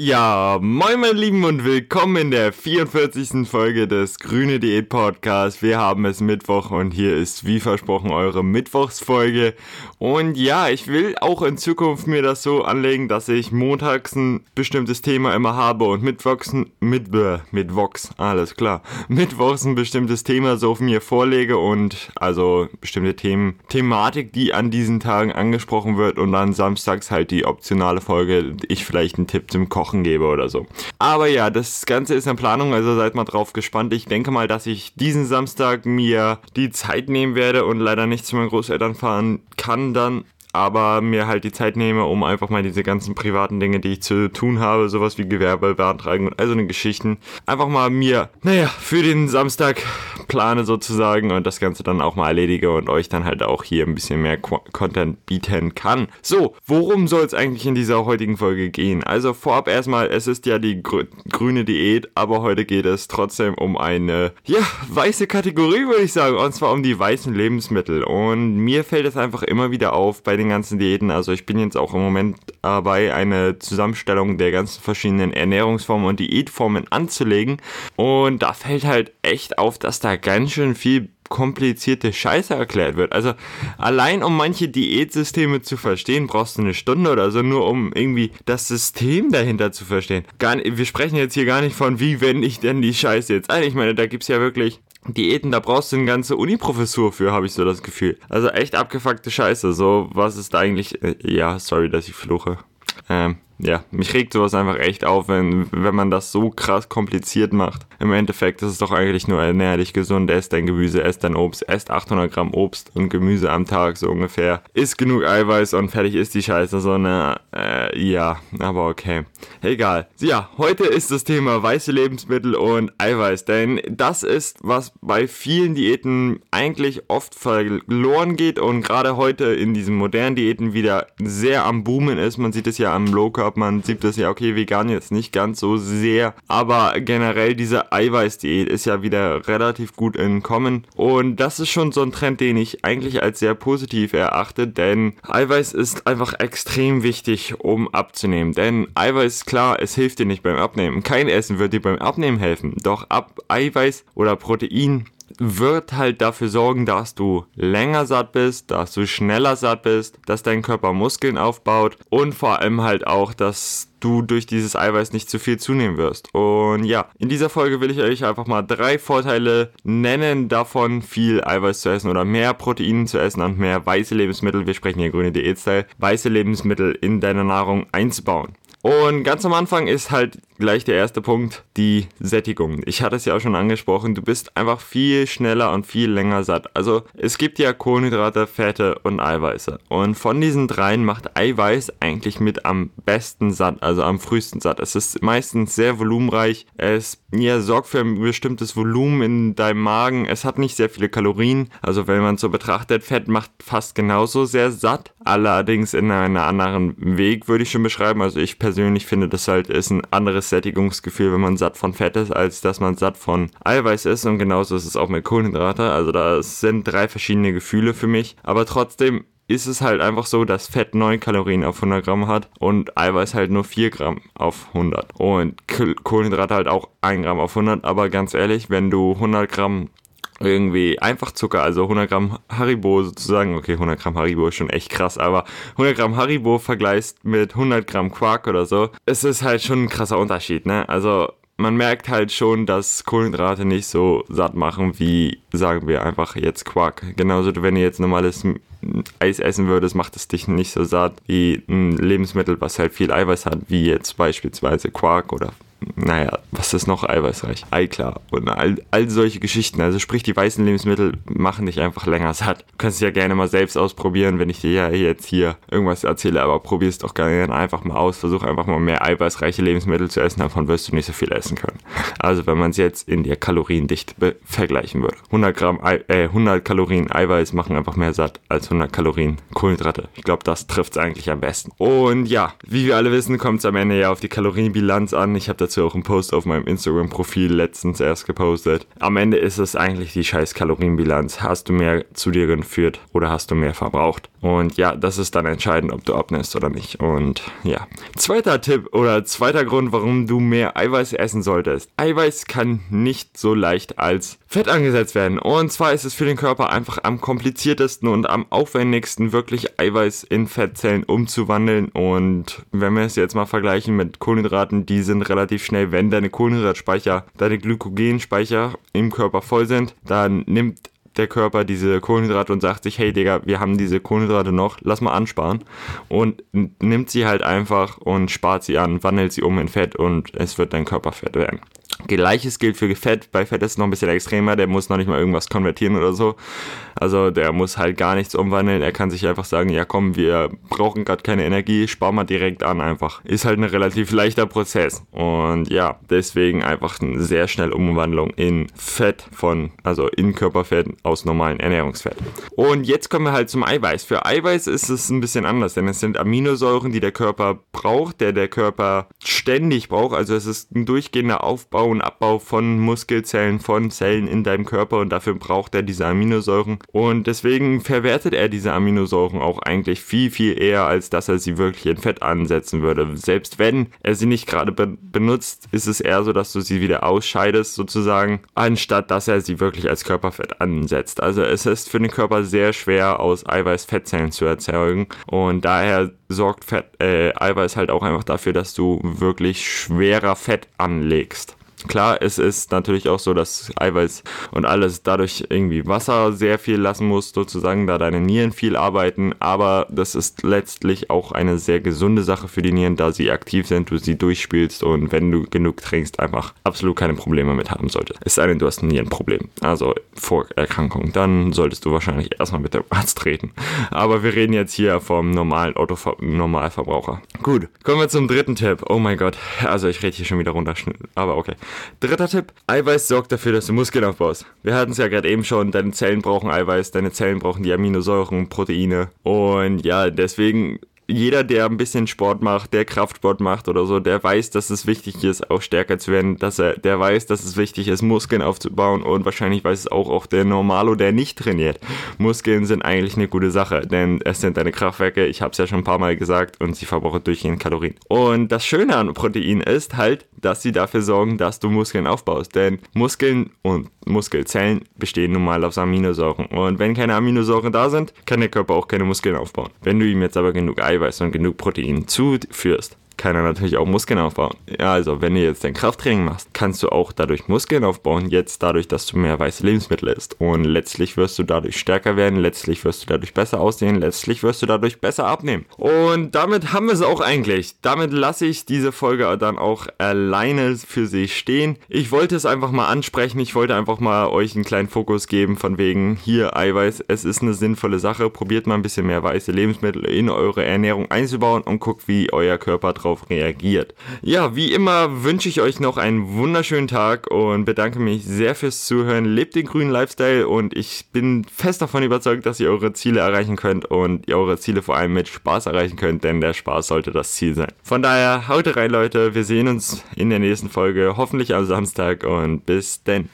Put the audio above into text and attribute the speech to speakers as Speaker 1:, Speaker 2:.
Speaker 1: Ja, moin meine Lieben und willkommen in der 44. Folge des Grüne Diät Podcasts. Wir haben es Mittwoch und hier ist wie versprochen eure Mittwochsfolge. Und ja, ich will auch in Zukunft mir das so anlegen, dass ich montags ein bestimmtes Thema immer habe und mittwochs, mit, äh, alles klar, mittwochs ein bestimmtes Thema so auf mir vorlege und also bestimmte Themen, Thematik, die an diesen Tagen angesprochen wird und dann samstags halt die optionale Folge, ich vielleicht einen Tipp zum Kochen Kochen gebe oder so. Aber ja, das Ganze ist in Planung, also seid mal drauf gespannt. Ich denke mal, dass ich diesen Samstag mir die Zeit nehmen werde und leider nicht zu meinen Großeltern fahren kann dann aber mir halt die Zeit nehme, um einfach mal diese ganzen privaten Dinge, die ich zu tun habe, sowas wie Gewerbe beantragen und all so eine Geschichten, einfach mal mir, naja, für den Samstag plane sozusagen und das Ganze dann auch mal erledige und euch dann halt auch hier ein bisschen mehr Qu Content bieten kann. So, worum soll es eigentlich in dieser heutigen Folge gehen? Also vorab erstmal, es ist ja die gr grüne Diät, aber heute geht es trotzdem um eine, ja, weiße Kategorie, würde ich sagen, und zwar um die weißen Lebensmittel. Und mir fällt es einfach immer wieder auf bei den ganzen Diäten. Also ich bin jetzt auch im Moment dabei, eine Zusammenstellung der ganzen verschiedenen Ernährungsformen und Diätformen anzulegen. Und da fällt halt echt auf, dass da ganz schön viel komplizierte Scheiße erklärt wird. Also allein um manche Diätsysteme zu verstehen, brauchst du eine Stunde oder so, nur um irgendwie das System dahinter zu verstehen. Gar, wir sprechen jetzt hier gar nicht von, wie wende ich denn die Scheiße jetzt ein. Ich meine, da gibt es ja wirklich Diäten, da brauchst du eine ganze Uni-Professur für, habe ich so das Gefühl. Also echt abgefuckte Scheiße. So, was ist da eigentlich. Äh, ja, sorry, dass ich fluche. Ähm, ja, mich regt sowas einfach echt auf, wenn, wenn man das so krass kompliziert macht. Im Endeffekt ist es doch eigentlich nur ernähr dich gesund, ess dein Gemüse, ess dein Obst, ess 800 Gramm Obst und Gemüse am Tag, so ungefähr. Isst genug Eiweiß und fertig ist die Scheiße, so eine, äh, ja, aber okay. Egal. Ja, heute ist das Thema weiße Lebensmittel und Eiweiß, denn das ist, was bei vielen Diäten eigentlich oft verloren geht und gerade heute in diesen modernen Diäten wieder sehr am Boomen ist. Man sieht es ja am Low Carb, man sieht es ja, okay, vegan jetzt nicht ganz so sehr, aber generell diese Eiweißdiät ist ja wieder relativ gut in Kommen. Und das ist schon so ein Trend, den ich eigentlich als sehr positiv erachte, denn Eiweiß ist einfach extrem wichtig, um abzunehmen. Denn Eiweiß, klar, es hilft dir nicht beim Abnehmen. Kein Essen wird dir beim Abnehmen helfen. Doch ab Eiweiß oder Protein wird halt dafür sorgen, dass du länger satt bist, dass du schneller satt bist, dass dein Körper Muskeln aufbaut und vor allem halt auch, dass du durch dieses Eiweiß nicht zu viel zunehmen wirst. Und ja, in dieser Folge will ich euch einfach mal drei Vorteile nennen davon, viel Eiweiß zu essen oder mehr Proteine zu essen und mehr weiße Lebensmittel, wir sprechen hier grüne Diät-Style, weiße Lebensmittel in deiner Nahrung einzubauen. Und ganz am Anfang ist halt gleich der erste Punkt, die Sättigung. Ich hatte es ja auch schon angesprochen, du bist einfach viel schneller und viel länger satt. Also es gibt ja Kohlenhydrate, Fette und Eiweiße. Und von diesen dreien macht Eiweiß eigentlich mit am besten satt, also am frühesten satt. Es ist meistens sehr volumenreich. Es ja, sorgt für ein bestimmtes Volumen in deinem Magen. Es hat nicht sehr viele Kalorien. Also wenn man es so betrachtet, Fett macht fast genauso sehr satt. Allerdings in einem anderen Weg würde ich schon beschreiben. Also ich persönlich finde, das halt ist ein anderes Sättigungsgefühl, wenn man satt von Fett ist, als dass man satt von Eiweiß ist. Und genauso ist es auch mit Kohlenhydrate. Also da sind drei verschiedene Gefühle für mich. Aber trotzdem ist es halt einfach so, dass Fett 9 Kalorien auf 100 Gramm hat und Eiweiß halt nur 4 Gramm auf 100. Und Kohlenhydrate halt auch 1 Gramm auf 100. Aber ganz ehrlich, wenn du 100 Gramm irgendwie einfach Zucker, also 100 Gramm Haribo sozusagen, okay, 100 Gramm Haribo ist schon echt krass, aber 100 Gramm Haribo vergleichst mit 100 Gramm Quark oder so, es ist halt schon ein krasser Unterschied, ne? Also man merkt halt schon, dass Kohlenhydrate nicht so satt machen wie, sagen wir einfach jetzt Quark. Genauso, wenn ihr jetzt normales Eis essen würdest, macht es dich nicht so satt wie ein Lebensmittel, was halt viel Eiweiß hat, wie jetzt beispielsweise Quark oder naja, was ist noch eiweißreich? Eiklar und all, all solche Geschichten. Also sprich, die weißen Lebensmittel machen dich einfach länger satt. Du kannst es ja gerne mal selbst ausprobieren, wenn ich dir ja jetzt hier irgendwas erzähle, aber probier es doch gerne einfach mal aus. Versuch einfach mal mehr eiweißreiche Lebensmittel zu essen, davon wirst du nicht so viel essen können. Also wenn man es jetzt in der Kaloriendichte vergleichen würde. 100 Gramm, Ei äh, 100 Kalorien Eiweiß machen einfach mehr satt als 100 Kalorien Kohlenhydrate. Ich glaube, das trifft es eigentlich am besten. Und ja, wie wir alle wissen, kommt es am Ende ja auf die Kalorienbilanz an. Ich habe dazu auch im Post auf meinem Instagram-Profil letztens erst gepostet. Am Ende ist es eigentlich die scheiß Kalorienbilanz. Hast du mehr zu dir geführt oder hast du mehr verbraucht? Und ja, das ist dann entscheidend, ob du abnimmst oder nicht. Und ja. Zweiter Tipp oder zweiter Grund, warum du mehr Eiweiß essen solltest. Eiweiß kann nicht so leicht als Fett angesetzt werden. Und zwar ist es für den Körper einfach am kompliziertesten und am aufwendigsten, wirklich Eiweiß in Fettzellen umzuwandeln. Und wenn wir es jetzt mal vergleichen mit Kohlenhydraten, die sind relativ schnell, wenn deine Kohlenhydratspeicher, deine Glykogenspeicher im Körper voll sind, dann nimmt der Körper diese Kohlenhydrate und sagt sich, hey Digga, wir haben diese Kohlenhydrate noch, lass mal ansparen. Und nimmt sie halt einfach und spart sie an, wandelt sie um in Fett und es wird dein Körper fett werden. Gleiches gilt für Fett. Bei Fett ist es noch ein bisschen extremer. Der muss noch nicht mal irgendwas konvertieren oder so. Also der muss halt gar nichts umwandeln. Er kann sich einfach sagen, ja komm, wir brauchen gerade keine Energie, spar mal direkt an einfach. Ist halt ein relativ leichter Prozess. Und ja, deswegen einfach eine sehr schnelle Umwandlung in Fett von, also in Körperfett aus normalen Ernährungsfett. Und jetzt kommen wir halt zum Eiweiß. Für Eiweiß ist es ein bisschen anders, denn es sind Aminosäuren, die der Körper braucht, der der Körper ständig braucht. Also es ist ein durchgehender Aufbau und Abbau von Muskelzellen, von Zellen in deinem Körper und dafür braucht er diese Aminosäuren. Und deswegen verwertet er diese Aminosäuren auch eigentlich viel, viel eher, als dass er sie wirklich in Fett ansetzen würde. Selbst wenn er sie nicht gerade be benutzt, ist es eher so, dass du sie wieder ausscheidest sozusagen, anstatt dass er sie wirklich als Körperfett ansetzt. Also es ist für den Körper sehr schwer, aus Eiweiß Fettzellen zu erzeugen und daher sorgt Fett, äh, Eiweiß halt auch einfach dafür, dass du wirklich schwerer Fett anlegst. Klar, es ist natürlich auch so, dass Eiweiß und alles dadurch irgendwie Wasser sehr viel lassen muss, sozusagen, da deine Nieren viel arbeiten. Aber das ist letztlich auch eine sehr gesunde Sache für die Nieren, da sie aktiv sind, du sie durchspielst und wenn du genug trinkst, einfach absolut keine Probleme mit haben solltest. Es sei denn, du hast ein Nierenproblem, also Vorerkrankung, dann solltest du wahrscheinlich erstmal mit dem Arzt reden. Aber wir reden jetzt hier vom normalen Autover Normalverbraucher. Gut, kommen wir zum dritten Tipp. Oh mein Gott, also ich rede hier schon wieder runter, aber okay. Dritter Tipp, Eiweiß sorgt dafür, dass du Muskeln aufbaust. Wir hatten es ja gerade eben schon, deine Zellen brauchen Eiweiß, deine Zellen brauchen die Aminosäuren, Proteine. Und ja, deswegen jeder, der ein bisschen Sport macht, der Kraftsport macht oder so, der weiß, dass es wichtig ist, auch stärker zu werden, dass er, der weiß, dass es wichtig ist, Muskeln aufzubauen und wahrscheinlich weiß es auch, auch der Normalo, der nicht trainiert. Muskeln sind eigentlich eine gute Sache, denn es sind deine Kraftwerke, ich habe es ja schon ein paar Mal gesagt und sie verbrauchen durchgehend Kalorien. Und das Schöne an Protein ist halt, dass sie dafür sorgen, dass du Muskeln aufbaust, denn Muskeln und Muskelzellen bestehen nun mal aus Aminosäuren und wenn keine Aminosäuren da sind, kann der Körper auch keine Muskeln aufbauen. Wenn du ihm jetzt aber genug Eiweiß Eiweiß und genug Protein zuführst, kann er natürlich auch Muskeln aufbauen. Ja, also wenn du jetzt dein Krafttraining machst, kannst du auch dadurch Muskeln aufbauen, jetzt dadurch, dass du mehr weiße Lebensmittel isst. Und letztlich wirst du dadurch stärker werden, letztlich wirst du dadurch besser aussehen, letztlich wirst du dadurch besser abnehmen. Und damit haben wir es auch eigentlich. Damit lasse ich diese Folge dann auch alleine für sich stehen. Ich wollte es einfach mal ansprechen, ich wollte einfach mal euch einen kleinen Fokus geben von wegen hier Eiweiß, es ist eine sinnvolle Sache. Probiert mal ein bisschen mehr weiße Lebensmittel in eure Ernährung einzubauen und guckt, wie euer Körper drauf darauf reagiert. Ja, wie immer wünsche ich euch noch einen wunderschönen Tag und bedanke mich sehr fürs Zuhören. Lebt den grünen Lifestyle und ich bin fest davon überzeugt, dass ihr eure Ziele erreichen könnt und ihr eure Ziele vor allem mit Spaß erreichen könnt, denn der Spaß sollte das Ziel sein. Von daher haut rein, Leute. Wir sehen uns in der nächsten Folge, hoffentlich am Samstag und bis denn.